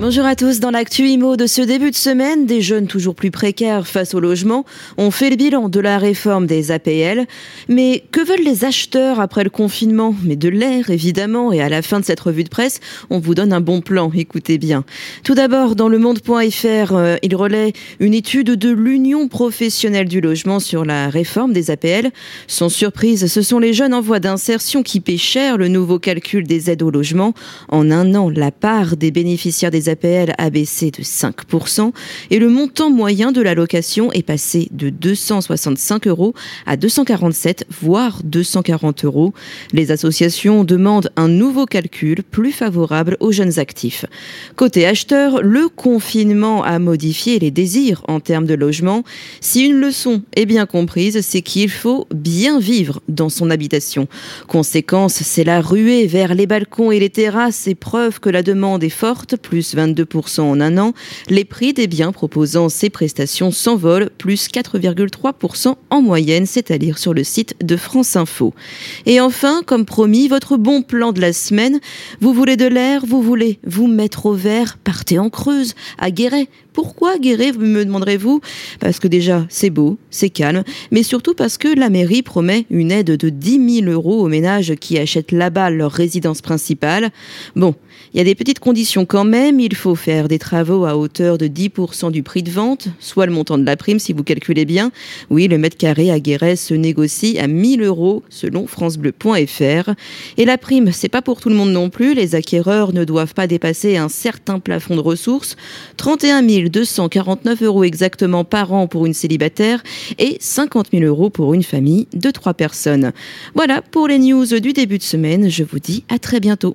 Bonjour à tous. Dans l'actu IMO de ce début de semaine, des jeunes toujours plus précaires face au logement ont fait le bilan de la réforme des APL. Mais que veulent les acheteurs après le confinement? Mais de l'air, évidemment. Et à la fin de cette revue de presse, on vous donne un bon plan. Écoutez bien. Tout d'abord, dans le monde.fr, euh, il relaie une étude de l'Union professionnelle du logement sur la réforme des APL. Sans surprise, ce sont les jeunes en voie d'insertion qui paient cher le nouveau calcul des aides au logement. En un an, la part des bénéficiaires des APL a baissé de 5% et le montant moyen de l'allocation est passé de 265 euros à 247, voire 240 euros. Les associations demandent un nouveau calcul plus favorable aux jeunes actifs. Côté acheteur, le confinement a modifié les désirs en termes de logement. Si une leçon est bien comprise, c'est qu'il faut bien vivre dans son habitation. Conséquence, c'est la ruée vers les balcons et les terrasses et preuve que la demande est forte, plus 22% en un an. Les prix des biens proposant ces prestations s'envolent, plus 4,3% en moyenne, c'est à dire sur le site de France Info. Et enfin, comme promis, votre bon plan de la semaine. Vous voulez de l'air, vous voulez vous mettre au vert, partez en Creuse, à Guéret. Pourquoi Guéret, me demanderez-vous? Parce que déjà, c'est beau, c'est calme, mais surtout parce que la mairie promet une aide de 10 000 euros aux ménages qui achètent là-bas leur résidence principale. Bon, il y a des petites conditions quand même. Il faut faire des travaux à hauteur de 10% du prix de vente, soit le montant de la prime si vous calculez bien. Oui, le mètre carré à Guéret se négocie à 1000 euros selon francebleu.fr. Et la prime, c'est pas pour tout le monde non plus. Les acquéreurs ne doivent pas dépasser un certain plafond de ressources. 31 249 euros exactement par an pour une célibataire et 50 000 euros pour une famille de trois personnes. Voilà pour les news du début de semaine. Je vous dis à très bientôt.